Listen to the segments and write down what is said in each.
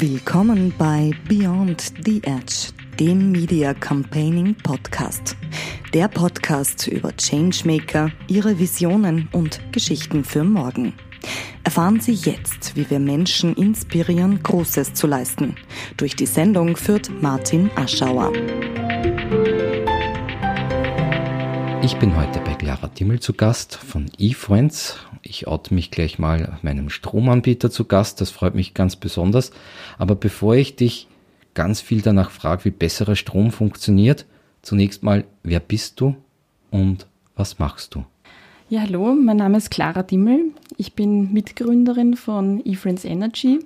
Willkommen bei Beyond the Edge, dem Media Campaigning Podcast. Der Podcast über Changemaker, ihre Visionen und Geschichten für morgen. Erfahren Sie jetzt, wie wir Menschen inspirieren, Großes zu leisten. Durch die Sendung führt Martin Aschauer. Ich bin heute bei Clara Dimmel zu Gast von eFriends. Ich oute mich gleich mal meinem Stromanbieter zu Gast. Das freut mich ganz besonders. Aber bevor ich dich ganz viel danach frage, wie besserer Strom funktioniert, zunächst mal, wer bist du und was machst du? Ja, hallo, mein Name ist Clara Dimmel. Ich bin Mitgründerin von eFriends Energy.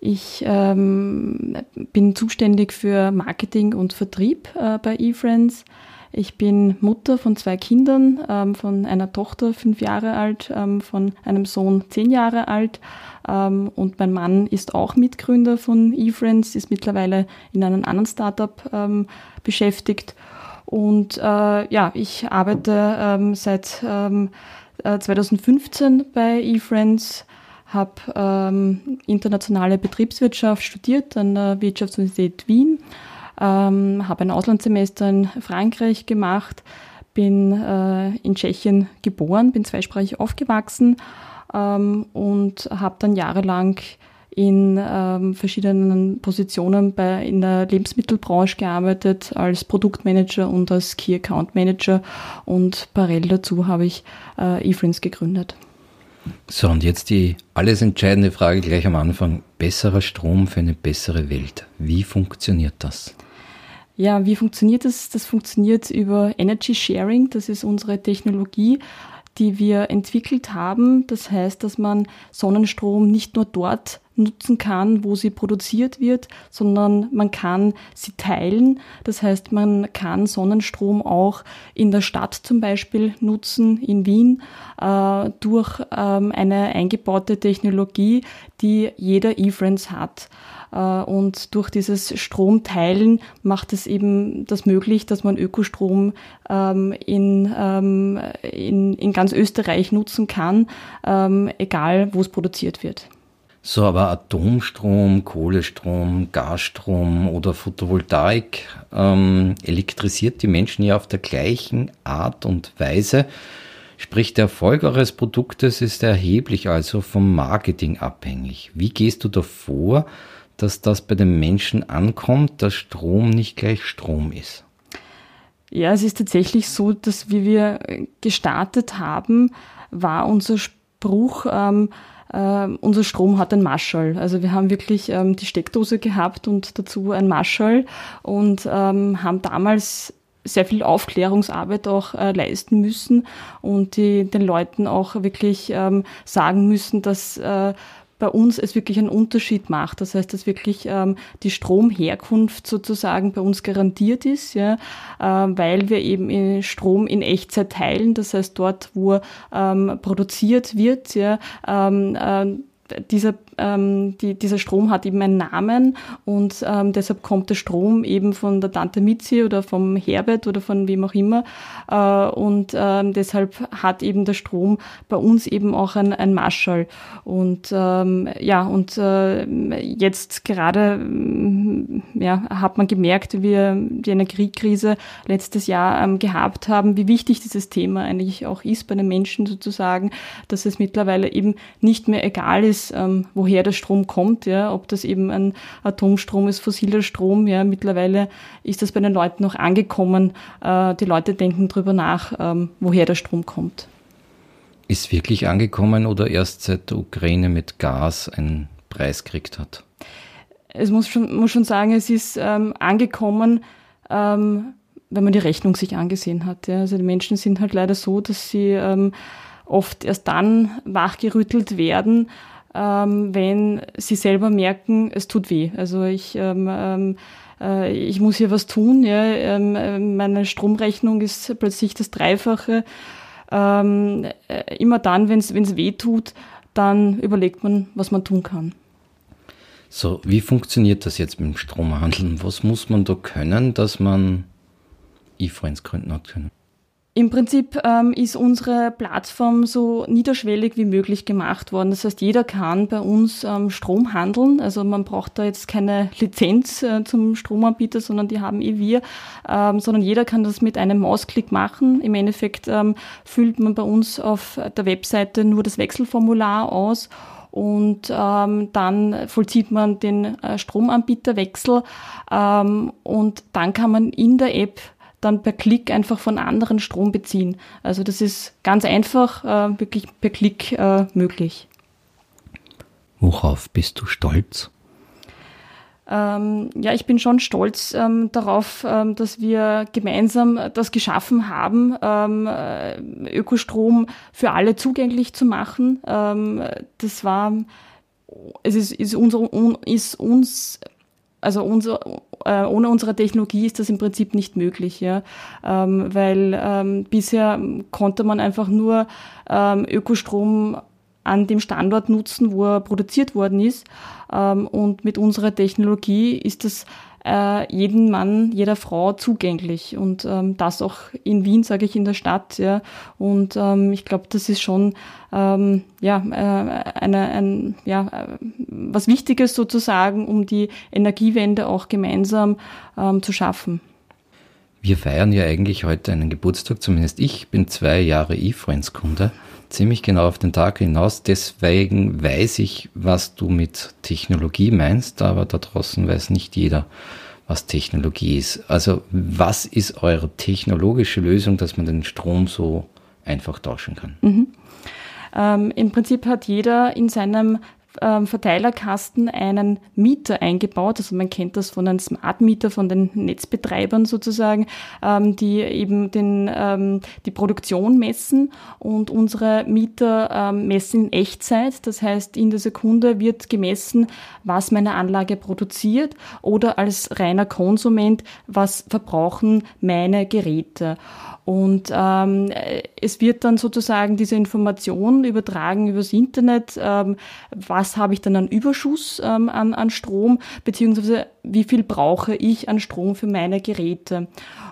Ich ähm, bin zuständig für Marketing und Vertrieb äh, bei eFriends. Ich bin Mutter von zwei Kindern, ähm, von einer Tochter fünf Jahre alt, ähm, von einem Sohn zehn Jahre alt. Ähm, und mein Mann ist auch Mitgründer von eFriends, ist mittlerweile in einem anderen Startup ähm, beschäftigt. Und äh, ja, ich arbeite ähm, seit ähm, äh, 2015 bei eFriends habe ähm, internationale Betriebswirtschaft studiert an der Wirtschaftsuniversität Wien ähm, habe ein Auslandssemester in Frankreich gemacht, bin äh, in Tschechien geboren, bin zweisprachig aufgewachsen ähm, und habe dann jahrelang in ähm, verschiedenen Positionen bei, in der Lebensmittelbranche gearbeitet, als Produktmanager und als Key Account Manager und parallel dazu habe ich äh, eFriends gegründet. So, und jetzt die alles entscheidende Frage gleich am Anfang. Besserer Strom für eine bessere Welt. Wie funktioniert das? Ja, wie funktioniert das? Das funktioniert über Energy Sharing. Das ist unsere Technologie, die wir entwickelt haben. Das heißt, dass man Sonnenstrom nicht nur dort nutzen kann, wo sie produziert wird, sondern man kann sie teilen. Das heißt, man kann Sonnenstrom auch in der Stadt zum Beispiel nutzen, in Wien, äh, durch ähm, eine eingebaute Technologie, die jeder eFriends hat. Äh, und durch dieses Stromteilen macht es eben das möglich, dass man Ökostrom ähm, in, ähm, in, in ganz Österreich nutzen kann, ähm, egal wo es produziert wird. So, aber Atomstrom, Kohlestrom, Gasstrom oder Photovoltaik ähm, elektrisiert die Menschen ja auf der gleichen Art und Weise. Sprich, der Erfolg eures Produktes ist erheblich also vom Marketing abhängig. Wie gehst du da vor, dass das bei den Menschen ankommt, dass Strom nicht gleich Strom ist? Ja, es ist tatsächlich so, dass wie wir gestartet haben, war unser Spruch, ähm, äh, unser Strom hat ein Marschall. Also wir haben wirklich ähm, die Steckdose gehabt und dazu ein Marschall und ähm, haben damals sehr viel Aufklärungsarbeit auch äh, leisten müssen und die, den Leuten auch wirklich ähm, sagen müssen, dass äh, bei uns es wirklich einen Unterschied macht. Das heißt, dass wirklich ähm, die Stromherkunft sozusagen bei uns garantiert ist, ja, äh, weil wir eben Strom in Echtzeit teilen. Das heißt, dort, wo ähm, produziert wird, ja, ähm, äh, dieser, ähm, die, dieser Strom hat eben einen Namen und ähm, deshalb kommt der Strom eben von der Tante Mitzi oder vom Herbert oder von wem auch immer. Äh, und ähm, deshalb hat eben der Strom bei uns eben auch ein, ein Marschall. Und ähm, ja und äh, jetzt gerade mm, ja, hat man gemerkt, wie wir die Energiekrise letztes Jahr ähm, gehabt haben, wie wichtig dieses Thema eigentlich auch ist bei den Menschen sozusagen, dass es mittlerweile eben nicht mehr egal ist, ähm, woher der Strom kommt, ja, ob das eben ein Atomstrom ist, fossiler Strom, ja, mittlerweile ist das bei den Leuten noch angekommen. Äh, die Leute denken drüber nach, ähm, woher der Strom kommt. Ist wirklich angekommen oder erst seit der Ukraine mit Gas einen Preis gekriegt hat? Es muss schon, muss schon sagen, es ist ähm, angekommen, ähm, wenn man die Rechnung sich angesehen hat. Ja. Also die Menschen sind halt leider so, dass sie ähm, oft erst dann wachgerüttelt werden, ähm, wenn sie selber merken, es tut weh. Also ich, ähm, ähm, äh, ich muss hier was tun. Ja? Ähm, äh, meine Stromrechnung ist plötzlich das Dreifache. Ähm, äh, immer dann, wenn es weh tut, dann überlegt man, was man tun kann. So, wie funktioniert das jetzt mit dem Stromhandeln? Was muss man da können, dass man E-Friends gründen hat können? Im Prinzip ähm, ist unsere Plattform so niederschwellig wie möglich gemacht worden. Das heißt, jeder kann bei uns ähm, Strom handeln. Also man braucht da jetzt keine Lizenz äh, zum Stromanbieter, sondern die haben eh wir, ähm, sondern jeder kann das mit einem Mausklick machen. Im Endeffekt ähm, füllt man bei uns auf der Webseite nur das Wechselformular aus und ähm, dann vollzieht man den äh, Stromanbieterwechsel ähm, und dann kann man in der App dann per Klick einfach von anderen Strom beziehen. Also das ist ganz einfach, äh, wirklich per Klick äh, möglich. Worauf bist du stolz? Ähm, ja, ich bin schon stolz ähm, darauf, ähm, dass wir gemeinsam das geschaffen haben, ähm, äh, Ökostrom für alle zugänglich zu machen. Ähm, das war, es ist, ist, unser, ist uns also unser, äh, ohne unsere Technologie ist das im Prinzip nicht möglich, ja, ähm, weil ähm, bisher konnte man einfach nur ähm, Ökostrom an dem Standort nutzen, wo er produziert worden ist. Ähm, und mit unserer Technologie ist das äh, jeden Mann, jeder Frau zugänglich und ähm, das auch in Wien, sage ich, in der Stadt. Ja. Und ähm, ich glaube, das ist schon ähm, ja, äh, eine, ein, ja, äh, was Wichtiges sozusagen, um die Energiewende auch gemeinsam ähm, zu schaffen. Wir feiern ja eigentlich heute einen Geburtstag, zumindest ich bin zwei Jahre eFriends-Kunde ziemlich genau auf den Tag hinaus. Deswegen weiß ich, was du mit Technologie meinst, aber da draußen weiß nicht jeder, was Technologie ist. Also was ist eure technologische Lösung, dass man den Strom so einfach tauschen kann? Mhm. Ähm, Im Prinzip hat jeder in seinem ähm, Verteilerkasten einen Mieter eingebaut. Also man kennt das von einem Smart Meter von den Netzbetreibern sozusagen, ähm, die eben den, ähm, die Produktion messen und unsere Mieter ähm, messen in Echtzeit. Das heißt, in der Sekunde wird gemessen, was meine Anlage produziert oder als reiner Konsument, was verbrauchen meine Geräte. Und ähm, es wird dann sozusagen diese Information übertragen übers Internet, ähm, was habe ich dann an Überschuss ähm, an, an Strom, beziehungsweise wie viel brauche ich an Strom für meine Geräte.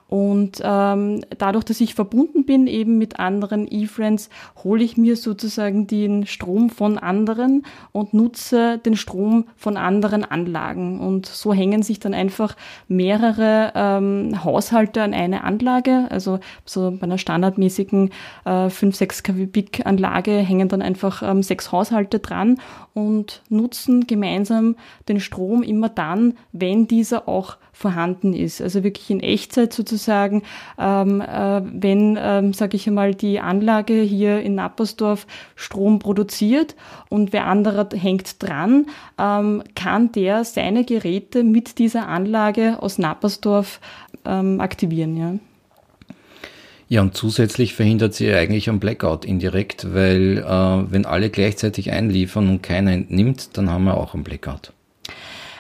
Und ähm, dadurch, dass ich verbunden bin eben mit anderen E-Friends, hole ich mir sozusagen den Strom von anderen und nutze den Strom von anderen Anlagen. Und so hängen sich dann einfach mehrere ähm, Haushalte an eine Anlage. Also so bei einer standardmäßigen äh, 5, 6 kW Anlage hängen dann einfach ähm, sechs Haushalte dran und nutzen gemeinsam den Strom immer dann, wenn dieser auch vorhanden ist. Also wirklich in Echtzeit sozusagen, ähm, äh, wenn, ähm, sage ich einmal, die Anlage hier in Nappersdorf Strom produziert und wer anderer hängt dran, ähm, kann der seine Geräte mit dieser Anlage aus Nappersdorf ähm, aktivieren. Ja. Ja, und zusätzlich verhindert sie eigentlich einen Blackout indirekt, weil äh, wenn alle gleichzeitig einliefern und keiner entnimmt, dann haben wir auch einen Blackout.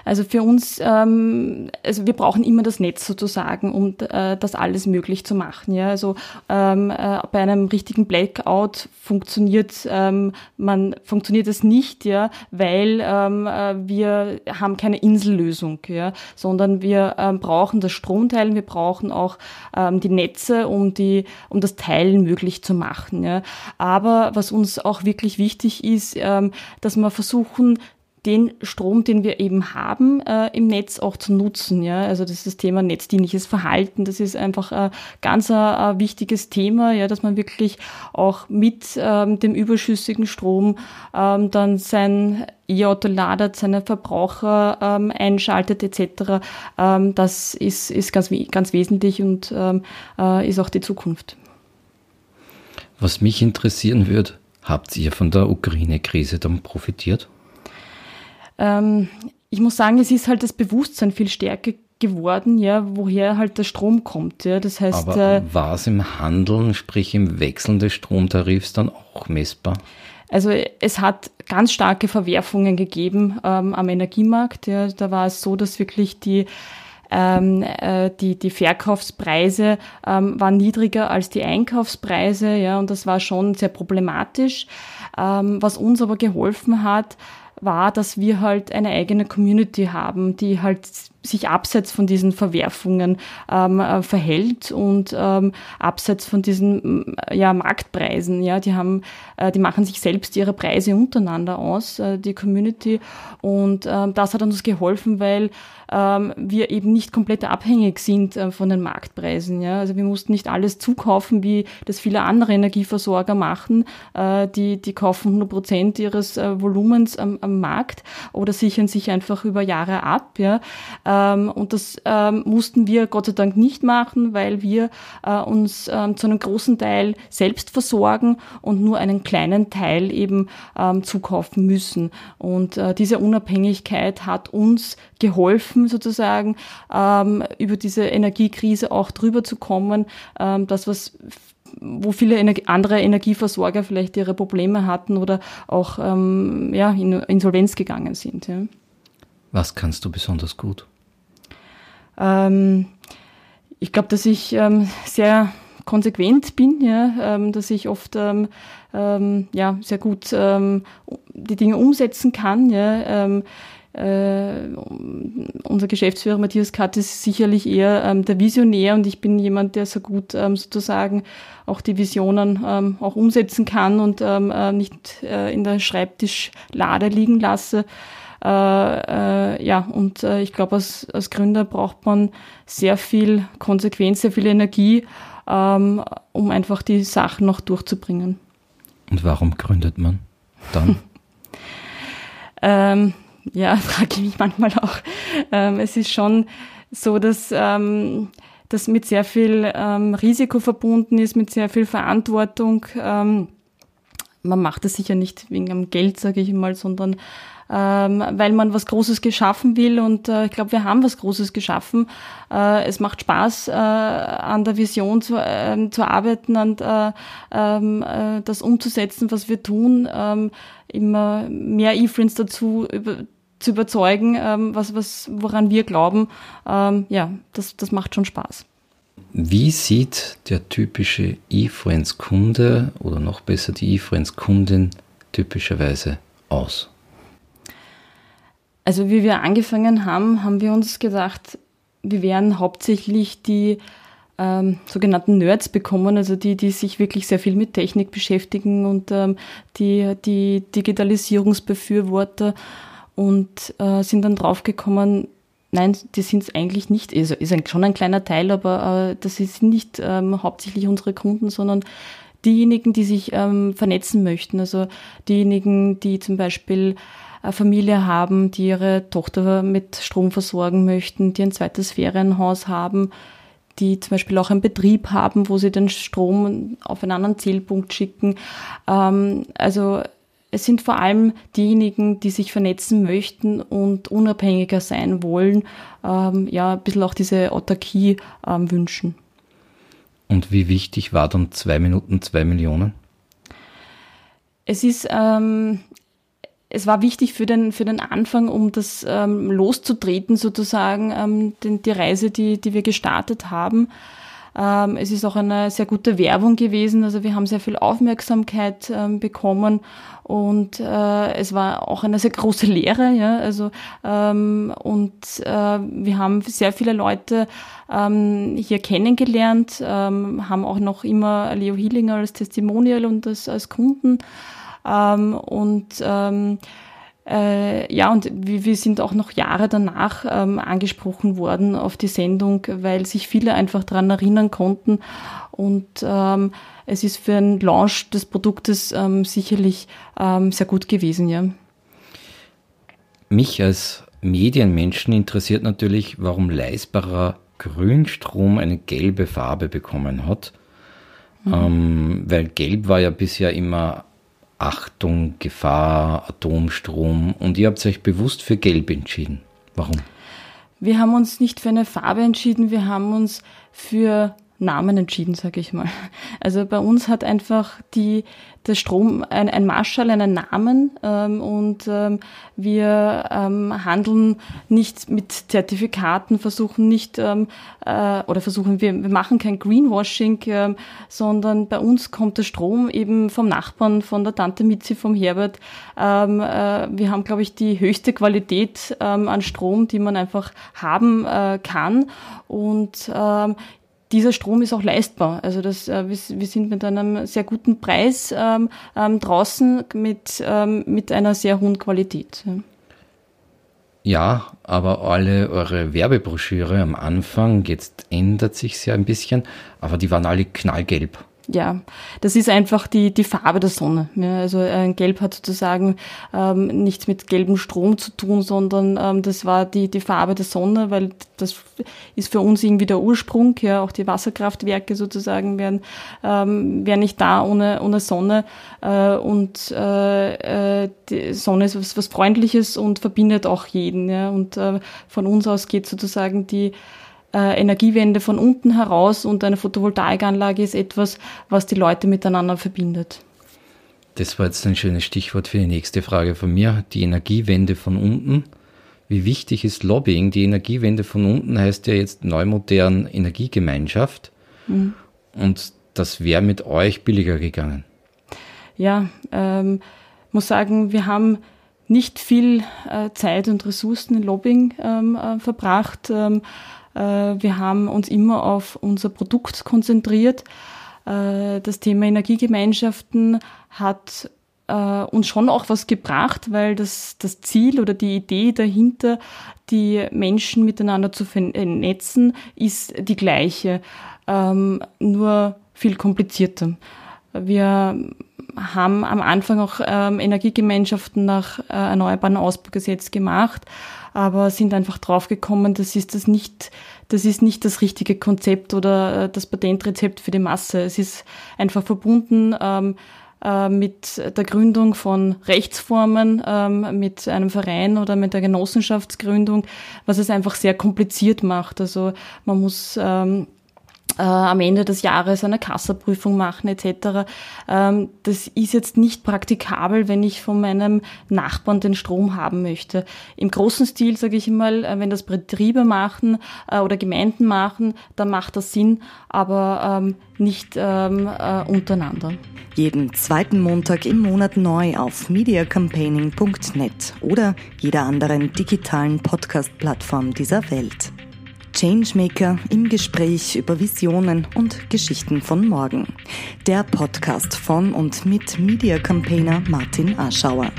Also für uns, ähm, also wir brauchen immer das Netz sozusagen, um äh, das alles möglich zu machen. Ja, also ähm, äh, bei einem richtigen Blackout funktioniert ähm, man funktioniert es nicht, ja, weil ähm, äh, wir haben keine Insellösung, ja, sondern wir ähm, brauchen das Stromteilen, wir brauchen auch ähm, die Netze, um die um das Teilen möglich zu machen. Ja. Aber was uns auch wirklich wichtig ist, ähm, dass wir versuchen den Strom, den wir eben haben äh, im Netz auch zu nutzen. Ja? Also das ist das Thema netzdienliches Verhalten. Das ist einfach ein ganz ein, äh, wichtiges Thema, ja, dass man wirklich auch mit ähm, dem überschüssigen Strom ähm, dann sein E-Auto ladet, seine Verbraucher ähm, einschaltet etc. Ähm, das ist, ist ganz, ganz wesentlich und ähm, äh, ist auch die Zukunft. Was mich interessieren würde, habt ihr von der Ukraine-Krise dann profitiert? Ähm, ich muss sagen, es ist halt das Bewusstsein viel stärker geworden, ja, woher halt der Strom kommt. Ja. Das heißt, Aber äh, war es im Handeln, sprich im Wechseln des Stromtarifs dann auch messbar? Also es hat ganz starke Verwerfungen gegeben ähm, am Energiemarkt. Ja. Da war es so, dass wirklich die ähm, äh, die, die Verkaufspreise ähm, waren niedriger als die Einkaufspreise, ja, und das war schon sehr problematisch. Ähm, was uns aber geholfen hat, war, dass wir halt eine eigene Community haben, die halt sich abseits von diesen Verwerfungen ähm, äh, verhält und ähm, abseits von diesen ja, Marktpreisen. Ja, die haben, äh, die machen sich selbst ihre Preise untereinander aus, äh, die Community. Und ähm, das hat uns geholfen, weil ähm, wir eben nicht komplett abhängig sind äh, von den Marktpreisen. Ja? Also wir mussten nicht alles zukaufen, wie das viele andere Energieversorger machen. Äh, die, die kaufen 100 Prozent ihres äh, Volumens am, am Markt oder sichern sich einfach über Jahre ab. Ja? Ähm, und das ähm, mussten wir Gott sei Dank nicht machen, weil wir äh, uns ähm, zu einem großen Teil selbst versorgen und nur einen kleinen Teil eben ähm, zukaufen müssen. Und äh, diese Unabhängigkeit hat uns geholfen, sozusagen ähm, über diese Energiekrise auch drüber zu kommen. Ähm, das, was wo viele Energie, andere Energieversorger vielleicht ihre Probleme hatten oder auch ähm, ja, in Insolvenz gegangen sind. Ja. Was kannst du besonders gut? Ähm, ich glaube, dass ich ähm, sehr konsequent bin, ja, ähm, dass ich oft ähm, ähm, ja, sehr gut die Dinge umsetzen kann. Ja, äh, unser Geschäftsführer Matthias Katt ist sicherlich eher ähm, der Visionär und ich bin jemand, der so gut ähm, sozusagen auch die Visionen ähm, auch umsetzen kann und ähm, äh, nicht äh, in der Schreibtischlade liegen lasse. Äh, äh, ja, und ich glaube, als, als Gründer braucht man sehr viel Konsequenz, sehr viel Energie, ähm, um einfach die Sachen noch durchzubringen. Und warum gründet man dann? ähm, ja, frage ich mich manchmal auch. Ähm, es ist schon so, dass ähm, das mit sehr viel ähm, Risiko verbunden ist, mit sehr viel Verantwortung. Ähm, man macht das sicher nicht wegen am Geld, sage ich mal, sondern ähm, weil man was Großes geschaffen will und äh, ich glaube, wir haben was Großes geschaffen. Äh, es macht Spaß, äh, an der Vision zu, äh, zu arbeiten und äh, ähm, äh, das umzusetzen, was wir tun, ähm, immer mehr E-Friends dazu über, zu überzeugen, ähm, was, was, woran wir glauben, ähm, ja, das, das macht schon Spaß. Wie sieht der typische eFriends-Kunde oder noch besser die eFriends-Kundin typischerweise aus? Also wie wir angefangen haben, haben wir uns gedacht, wir werden hauptsächlich die ähm, sogenannten Nerds bekommen, also die, die sich wirklich sehr viel mit Technik beschäftigen und ähm, die, die Digitalisierungsbefürworter und äh, sind dann draufgekommen, nein, die sind es eigentlich nicht. Also ist ein, schon ein kleiner Teil, aber äh, das sind nicht ähm, hauptsächlich unsere Kunden, sondern diejenigen, die sich ähm, vernetzen möchten. Also diejenigen, die zum Beispiel eine Familie haben, die ihre Tochter mit Strom versorgen möchten, die ein zweites Ferienhaus haben, die zum Beispiel auch einen Betrieb haben, wo sie den Strom auf einen anderen Zielpunkt schicken. Ähm, also es sind vor allem diejenigen, die sich vernetzen möchten und unabhängiger sein wollen, ähm, ja, ein bisschen auch diese Autarkie ähm, wünschen. Und wie wichtig war dann zwei Minuten, zwei Millionen? Es ist, ähm, es war wichtig für den, für den Anfang, um das ähm, loszutreten, sozusagen, ähm, den, die Reise, die, die wir gestartet haben. Ähm, es ist auch eine sehr gute Werbung gewesen, also wir haben sehr viel Aufmerksamkeit ähm, bekommen. Und äh, es war auch eine sehr große Lehre, ja, also ähm, und äh, wir haben sehr viele Leute hier kennengelernt, haben auch noch immer Leo Hillinger als Testimonial und als, als Kunden. Und äh, ja, und wir, sind auch noch Jahre danach ähm, angesprochen worden auf die Sendung, weil sich viele einfach daran erinnern konnten. Und ähm, es ist für einen Launch des Produktes ähm, sicherlich ähm, sehr gut gewesen, ja. Mich als Medienmenschen interessiert natürlich, warum leistbarer Grünstrom eine gelbe Farbe bekommen hat. Mhm. Ähm, weil gelb war ja bisher immer Achtung, Gefahr, Atomstrom und ihr habt euch bewusst für Gelb entschieden. Warum? Wir haben uns nicht für eine Farbe entschieden, wir haben uns für Namen entschieden, sage ich mal. Also bei uns hat einfach die, der Strom ein, ein Marschall, einen Namen ähm, und ähm, wir ähm, handeln nicht mit Zertifikaten, versuchen nicht ähm, äh, oder versuchen wir, wir machen kein Greenwashing, äh, sondern bei uns kommt der Strom eben vom Nachbarn, von der Tante Mitzi, vom Herbert. Ähm, äh, wir haben, glaube ich, die höchste Qualität ähm, an Strom, die man einfach haben äh, kann und ähm, dieser Strom ist auch leistbar. Also das, äh, wir, wir sind mit einem sehr guten Preis ähm, ähm, draußen mit, ähm, mit einer sehr hohen Qualität. Ja, aber alle eure Werbebroschüre am Anfang, jetzt ändert sich ja ein bisschen, aber die waren alle knallgelb ja, das ist einfach die, die Farbe der Sonne. Ja, also ein Gelb hat sozusagen ähm, nichts mit gelbem Strom zu tun, sondern ähm, das war die, die Farbe der Sonne, weil das ist für uns irgendwie der Ursprung. Ja, auch die Wasserkraftwerke sozusagen wären, ähm, wären nicht da ohne, ohne Sonne. Äh, und äh, äh, die Sonne ist was, was Freundliches und verbindet auch jeden. Ja, und äh, von uns aus geht sozusagen die äh, Energiewende von unten heraus und eine Photovoltaikanlage ist etwas, was die Leute miteinander verbindet. Das war jetzt ein schönes Stichwort für die nächste Frage von mir. Die Energiewende von unten. Wie wichtig ist Lobbying? Die Energiewende von unten heißt ja jetzt neumodern Energiegemeinschaft. Mhm. Und das wäre mit euch billiger gegangen. Ja, ähm, muss sagen, wir haben nicht viel äh, Zeit und Ressourcen in Lobbying ähm, äh, verbracht. Ähm, äh, wir haben uns immer auf unser Produkt konzentriert. Äh, das Thema Energiegemeinschaften hat äh, uns schon auch was gebracht, weil das, das Ziel oder die Idee dahinter, die Menschen miteinander zu vernetzen, ist die gleiche, ähm, nur viel komplizierter. Wir haben am Anfang auch ähm, Energiegemeinschaften nach äh, Erneuerbaren Ausbaugesetz gemacht, aber sind einfach draufgekommen, das ist das nicht, das ist nicht das richtige Konzept oder äh, das Patentrezept für die Masse. Es ist einfach verbunden ähm, äh, mit der Gründung von Rechtsformen, ähm, mit einem Verein oder mit der Genossenschaftsgründung, was es einfach sehr kompliziert macht. Also man muss ähm, äh, am Ende des Jahres eine Kassaprüfung machen etc. Ähm, das ist jetzt nicht praktikabel, wenn ich von meinem Nachbarn den Strom haben möchte. Im großen Stil sage ich mal, äh, wenn das Betriebe machen äh, oder Gemeinden machen, dann macht das Sinn, aber ähm, nicht ähm, äh, untereinander. Jeden zweiten Montag im Monat neu auf mediacampaigning.net oder jeder anderen digitalen Podcast-Plattform dieser Welt. Changemaker im Gespräch über Visionen und Geschichten von morgen. Der Podcast von und mit Media Campaigner Martin Aschauer.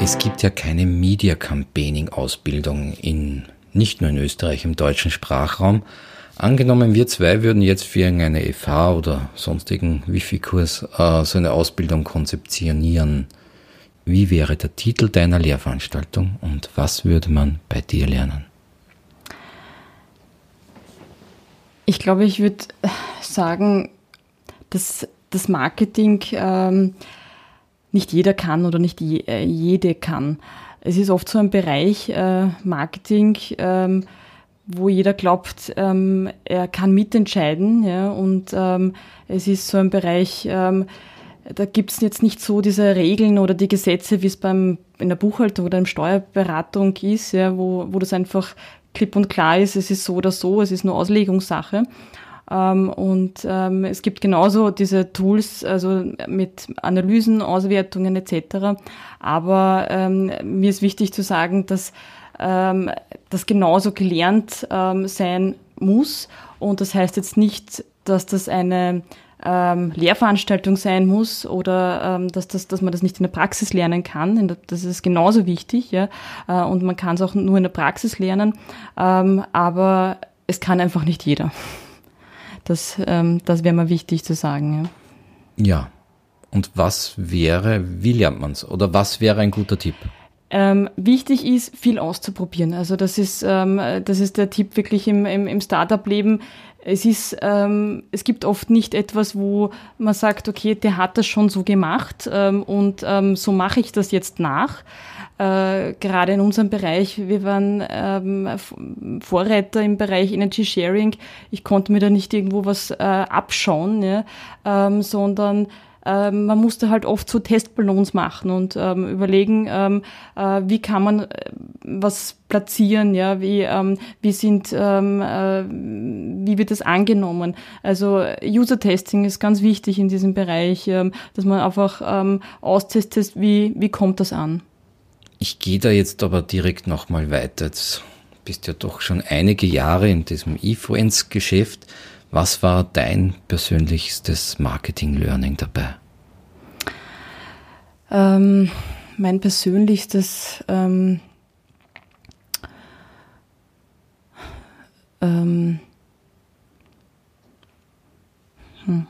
Es gibt ja keine Media Campaigning Ausbildung in nicht nur in Österreich im deutschen Sprachraum. Angenommen, wir zwei würden jetzt für irgendeine FH oder sonstigen Wifi-Kurs äh, so eine Ausbildung konzeptionieren. Wie wäre der Titel deiner Lehrveranstaltung und was würde man bei dir lernen? Ich glaube, ich würde sagen, dass das Marketing ähm, nicht jeder kann oder nicht je, äh, jede kann. Es ist oft so ein Bereich äh, Marketing, ähm, wo jeder glaubt, ähm, er kann mitentscheiden. Ja, und ähm, es ist so ein Bereich, ähm, da gibt es jetzt nicht so diese Regeln oder die Gesetze, wie es beim in der Buchhaltung oder in Steuerberatung ist, ja, wo, wo das einfach klipp und klar ist, es ist so oder so, es ist nur Auslegungssache. Ähm, und ähm, es gibt genauso diese Tools, also mit Analysen, Auswertungen etc. Aber ähm, mir ist wichtig zu sagen, dass ähm, das genauso gelernt ähm, sein muss. Und das heißt jetzt nicht, dass das eine ähm, Lehrveranstaltung sein muss oder ähm, dass, das, dass man das nicht in der Praxis lernen kann. Das ist genauso wichtig, ja. Äh, und man kann es auch nur in der Praxis lernen, ähm, aber es kann einfach nicht jeder. Das, ähm, das wäre mal wichtig zu sagen. Ja. ja. Und was wäre, wie lernt man es? Oder was wäre ein guter Tipp? Ähm, wichtig ist, viel auszuprobieren. Also das ist, ähm, das ist der Tipp wirklich im, im, im Startup-Leben es ist, ähm, es gibt oft nicht etwas, wo man sagt, okay, der hat das schon so gemacht ähm, und ähm, so mache ich das jetzt nach. Äh, gerade in unserem Bereich, wir waren ähm, Vorreiter im Bereich Energy Sharing. Ich konnte mir da nicht irgendwo was äh, abschauen, ja, ähm, sondern ähm, man musste halt oft so Testballons machen und ähm, überlegen, ähm, äh, wie kann man äh, was platzieren, ja, wie, ähm, wie sind, ähm, äh, wie wird das angenommen. Also User-Testing ist ganz wichtig in diesem Bereich, ähm, dass man einfach ähm, austestet, wie, wie kommt das an. Ich gehe da jetzt aber direkt nochmal weiter. Jetzt bist ja doch schon einige Jahre in diesem E-Friends-Geschäft. Was war dein persönlichstes Marketing-Learning dabei? Ähm, mein persönlichstes ähm, ähm, hm.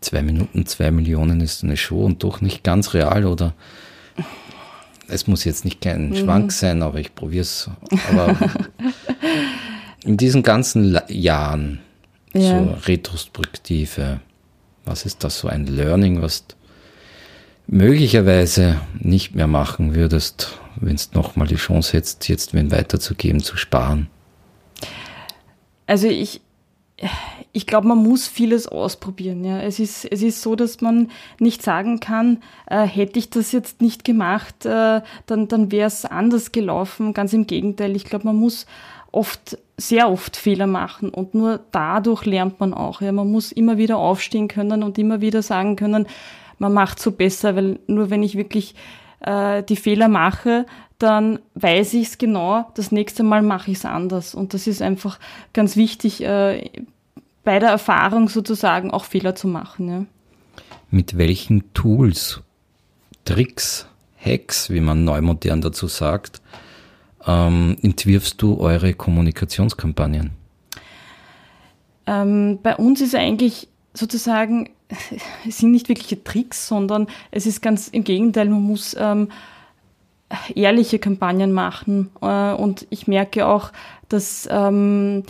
Zwei Minuten, zwei Millionen ist eine Show und doch nicht ganz real oder es muss jetzt nicht kein mhm. Schwank sein, aber ich probiere es. Aber in diesen ganzen Jahren, ja. so Retrospektive, was ist das so ein Learning, was du möglicherweise nicht mehr machen würdest, wenn es nochmal die Chance hättest, jetzt wen weiterzugeben, zu sparen? Also ich, ich glaube, man muss vieles ausprobieren. Ja. Es, ist, es ist so, dass man nicht sagen kann, äh, hätte ich das jetzt nicht gemacht, äh, dann, dann wäre es anders gelaufen. Ganz im Gegenteil. Ich glaube, man muss oft, sehr oft Fehler machen und nur dadurch lernt man auch. Ja. Man muss immer wieder aufstehen können und immer wieder sagen können, man macht so besser, weil nur wenn ich wirklich äh, die Fehler mache, dann weiß ich es genau, das nächste Mal mache ich es anders. Und das ist einfach ganz wichtig, äh, bei der Erfahrung sozusagen auch Fehler zu machen. Ja. Mit welchen Tools, Tricks, Hacks, wie man neumodern dazu sagt, ähm, entwirfst du eure Kommunikationskampagnen? Ähm, bei uns ist eigentlich sozusagen, es sind nicht wirkliche Tricks, sondern es ist ganz im Gegenteil, man muss ähm, ehrliche Kampagnen machen. Äh, und ich merke auch, dass ähm,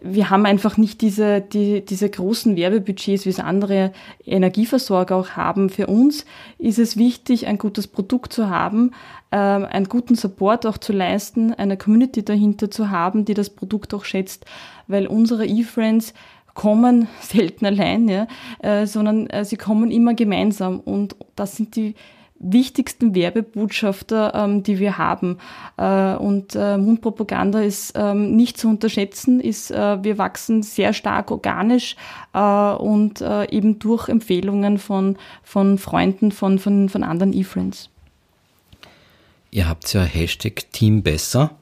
wir haben einfach nicht diese, die, diese großen Werbebudgets, wie es andere Energieversorger auch haben. Für uns ist es wichtig, ein gutes Produkt zu haben, äh, einen guten Support auch zu leisten, eine Community dahinter zu haben, die das Produkt auch schätzt, weil unsere E-Friends kommen selten allein, ja, äh, sondern äh, sie kommen immer gemeinsam und das sind die wichtigsten Werbebotschafter, ähm, die wir haben. Äh, und äh, Mundpropaganda ist ähm, nicht zu unterschätzen, ist, äh, wir wachsen sehr stark organisch äh, und äh, eben durch Empfehlungen von, von Freunden, von, von, von anderen E-Friends. Ihr habt ja Hashtag Team besser.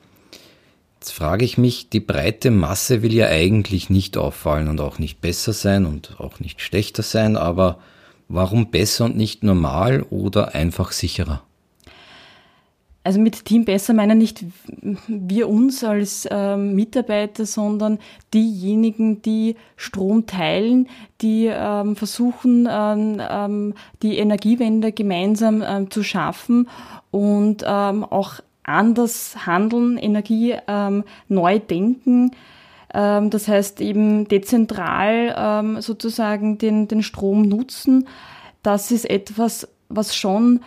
Jetzt frage ich mich, die breite Masse will ja eigentlich nicht auffallen und auch nicht besser sein und auch nicht schlechter sein, aber Warum besser und nicht normal oder einfach sicherer? Also mit Team besser meinen nicht wir uns als ähm, Mitarbeiter, sondern diejenigen, die Strom teilen, die ähm, versuchen, ähm, ähm die Energiewende gemeinsam ähm, zu schaffen und ähm, auch anders handeln, Energie neu denken ähm, das heißt eben dezentral ähm, sozusagen den, den Strom nutzen. Das ist etwas, was schon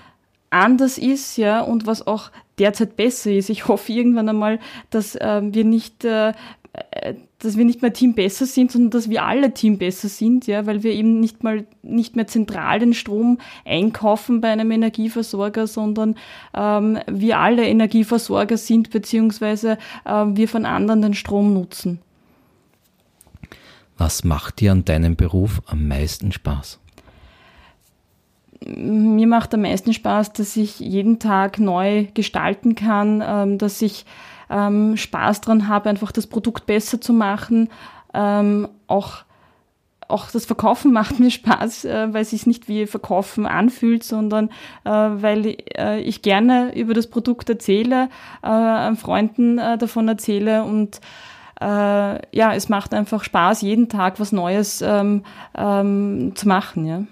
anders ist, ja, und was auch derzeit besser ist. Ich hoffe irgendwann einmal, dass äh, wir nicht, äh, dass wir nicht mehr Team besser sind, sondern dass wir alle Team besser sind, ja, weil wir eben nicht mal nicht mehr zentral den Strom einkaufen bei einem Energieversorger, sondern ähm, wir alle Energieversorger sind, beziehungsweise äh, wir von anderen den Strom nutzen. Was macht dir an deinem Beruf am meisten Spaß? Mir macht am meisten Spaß, dass ich jeden Tag neu gestalten kann, ähm, dass ich ähm, Spaß daran habe, einfach das Produkt besser zu machen. Ähm, auch, auch das Verkaufen macht mir Spaß, äh, weil es sich nicht wie Verkaufen anfühlt, sondern äh, weil äh, ich gerne über das Produkt erzähle, an Freunden davon erzähle und äh, ja, es macht einfach Spaß, jeden Tag was Neues ähm, ähm, zu machen. Ja.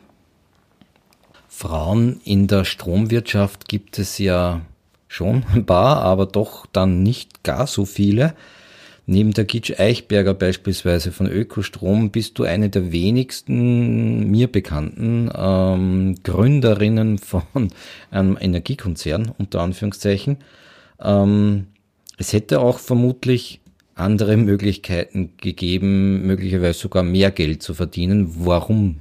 Frauen in der Stromwirtschaft gibt es ja schon ein paar, aber doch dann nicht gar so viele. Neben der Gitsch Eichberger beispielsweise von Ökostrom bist du eine der wenigsten mir bekannten ähm, Gründerinnen von einem Energiekonzern, unter Anführungszeichen. Ähm, es hätte auch vermutlich andere Möglichkeiten gegeben, möglicherweise sogar mehr Geld zu verdienen. Warum?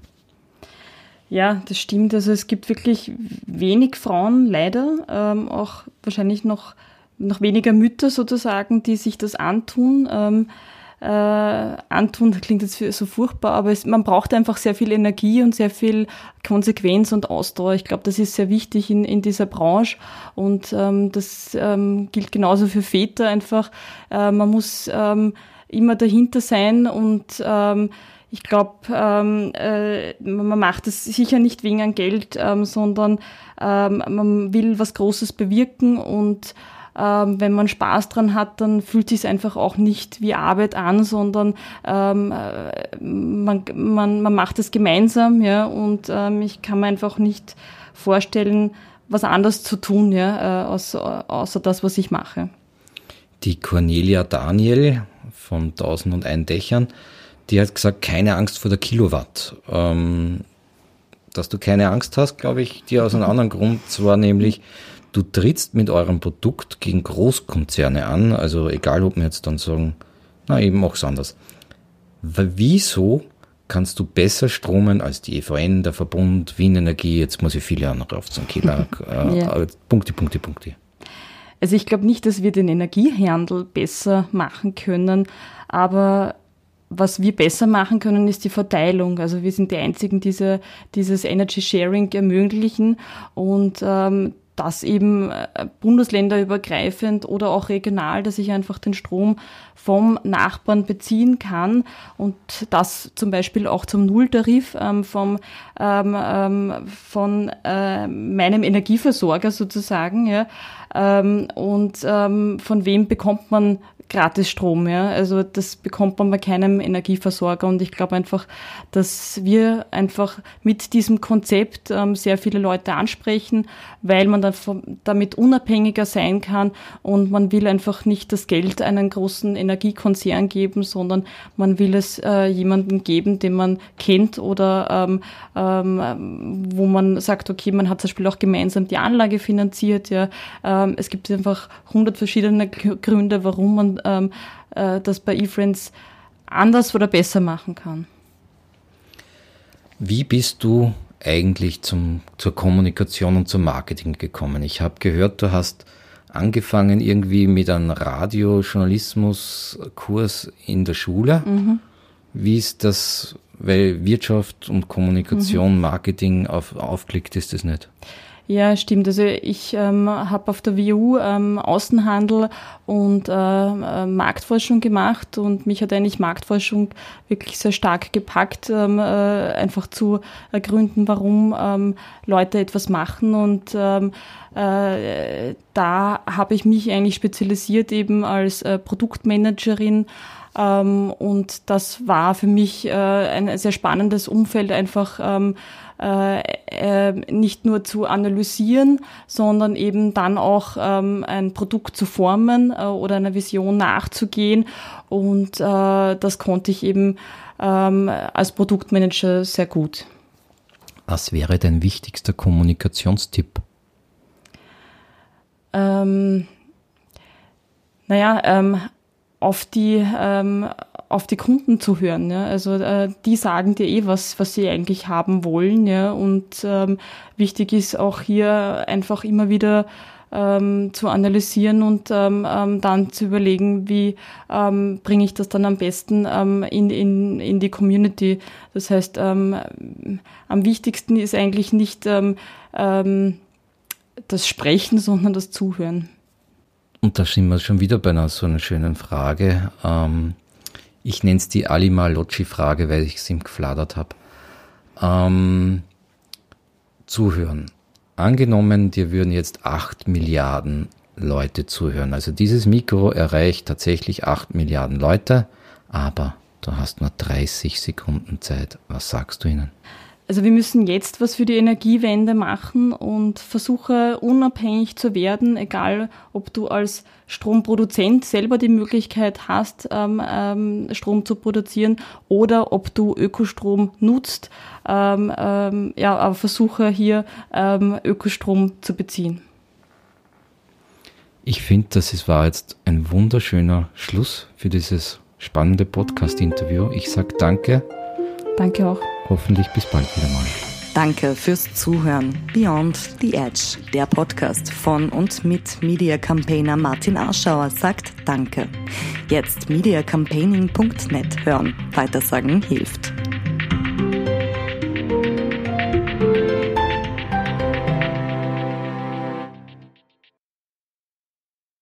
Ja, das stimmt. Also es gibt wirklich wenig Frauen, leider, ähm, auch wahrscheinlich noch noch weniger Mütter sozusagen, die sich das antun. Ähm, äh, antun, das klingt jetzt so furchtbar, aber es, man braucht einfach sehr viel Energie und sehr viel Konsequenz und Ausdauer. Ich glaube, das ist sehr wichtig in, in dieser Branche und ähm, das ähm, gilt genauso für Väter einfach. Äh, man muss ähm, immer dahinter sein und ähm, ich glaube, ähm, äh, man macht es sicher nicht wegen Geld, ähm, sondern ähm, man will was Großes bewirken und ähm, wenn man Spaß dran hat, dann fühlt sich einfach auch nicht wie Arbeit an, sondern ähm, äh, man, man, man macht es gemeinsam, ja, und ähm, ich kann mir einfach nicht vorstellen, was anderes zu tun, ja, äh, außer, außer das, was ich mache. Die Cornelia Daniel von 1001 Dächern, die hat gesagt, keine Angst vor der Kilowatt. Ähm, dass du keine Angst hast, glaube ich, dir aus einem anderen Grund, zwar nämlich, du trittst mit eurem Produkt gegen Großkonzerne an, also egal, ob wir jetzt dann sagen, na eben auch anders. Wieso kannst du besser stromen als die EVN, der Verbund, Wien Energie, jetzt muss ich viele andere auf zum Killer, äh, ja. Punkte, Punkte, Punkte. Also ich glaube nicht, dass wir den Energiehandel besser machen können, aber was wir besser machen können, ist die Verteilung. Also wir sind die Einzigen, die diese, dieses Energy Sharing ermöglichen und ähm, das eben äh, bundesländerübergreifend oder auch regional, dass ich einfach den Strom vom Nachbarn beziehen kann und das zum Beispiel auch zum Nulltarif ähm, vom, ähm, ähm, von äh, meinem Energieversorger sozusagen. Ja. Ähm, und ähm, von wem bekommt man gratis Strom. Ja? Also das bekommt man bei keinem Energieversorger. Und ich glaube einfach, dass wir einfach mit diesem Konzept ähm, sehr viele Leute ansprechen, weil man dann damit unabhängiger sein kann und man will einfach nicht das Geld einen großen Energiekonzern geben, sondern man will es äh, jemandem geben, den man kennt oder ähm, ähm, wo man sagt, okay, man hat zum Beispiel auch gemeinsam die Anlage finanziert. Ja. Ähm, es gibt einfach hundert verschiedene Gründe, warum man ähm, äh, das bei eFriends anders oder besser machen kann. Wie bist du eigentlich zum, zur Kommunikation und zum Marketing gekommen? Ich habe gehört, du hast angefangen irgendwie mit einem Radiojournalismuskurs in der Schule. Mhm. Wie ist das, weil Wirtschaft und Kommunikation, mhm. Marketing auf, aufklickt, ist das nicht? Ja, stimmt. Also ich ähm, habe auf der WU ähm, Außenhandel und äh, äh, Marktforschung gemacht und mich hat eigentlich Marktforschung wirklich sehr stark gepackt, ähm, äh, einfach zu ergründen, warum ähm, Leute etwas machen und ähm, äh, da habe ich mich eigentlich spezialisiert eben als äh, Produktmanagerin und das war für mich äh, ein sehr spannendes Umfeld, einfach ähm, äh, äh, nicht nur zu analysieren, sondern eben dann auch ähm, ein Produkt zu formen oder einer Vision nachzugehen. Und das konnte ich eben ähm, als Produktmanager sehr gut. Was wäre dein wichtigster Kommunikationstipp? Ähm, naja, ähm, auf die, ähm, auf die Kunden zu hören. Ja? Also äh, die sagen dir eh, was, was sie eigentlich haben wollen. Ja? Und ähm, wichtig ist auch hier einfach immer wieder ähm, zu analysieren und ähm, ähm, dann zu überlegen, wie ähm, bringe ich das dann am besten ähm, in, in, in die Community. Das heißt, ähm, am wichtigsten ist eigentlich nicht ähm, ähm, das Sprechen, sondern das Zuhören. Und da sind wir schon wieder bei einer so einer schönen Frage. Ähm, ich nenne es die Ali Malocci-Frage, weil ich es ihm gefladert habe. Ähm, zuhören. Angenommen, dir würden jetzt acht Milliarden Leute zuhören. Also dieses Mikro erreicht tatsächlich acht Milliarden Leute, aber du hast nur 30 Sekunden Zeit. Was sagst du ihnen? Also wir müssen jetzt was für die Energiewende machen und versuche unabhängig zu werden, egal ob du als Stromproduzent selber die Möglichkeit hast, ähm, ähm, Strom zu produzieren oder ob du Ökostrom nutzt. Ähm, ähm, ja, aber versuche hier ähm, Ökostrom zu beziehen. Ich finde, das war jetzt ein wunderschöner Schluss für dieses spannende Podcast-Interview. Ich sage danke. Danke auch. Hoffentlich bis bald wieder mal. Danke fürs Zuhören. Beyond the Edge, der Podcast von und mit Media Campaigner Martin Arschauer sagt Danke. Jetzt mediacampaigning.net hören. Weitersagen hilft.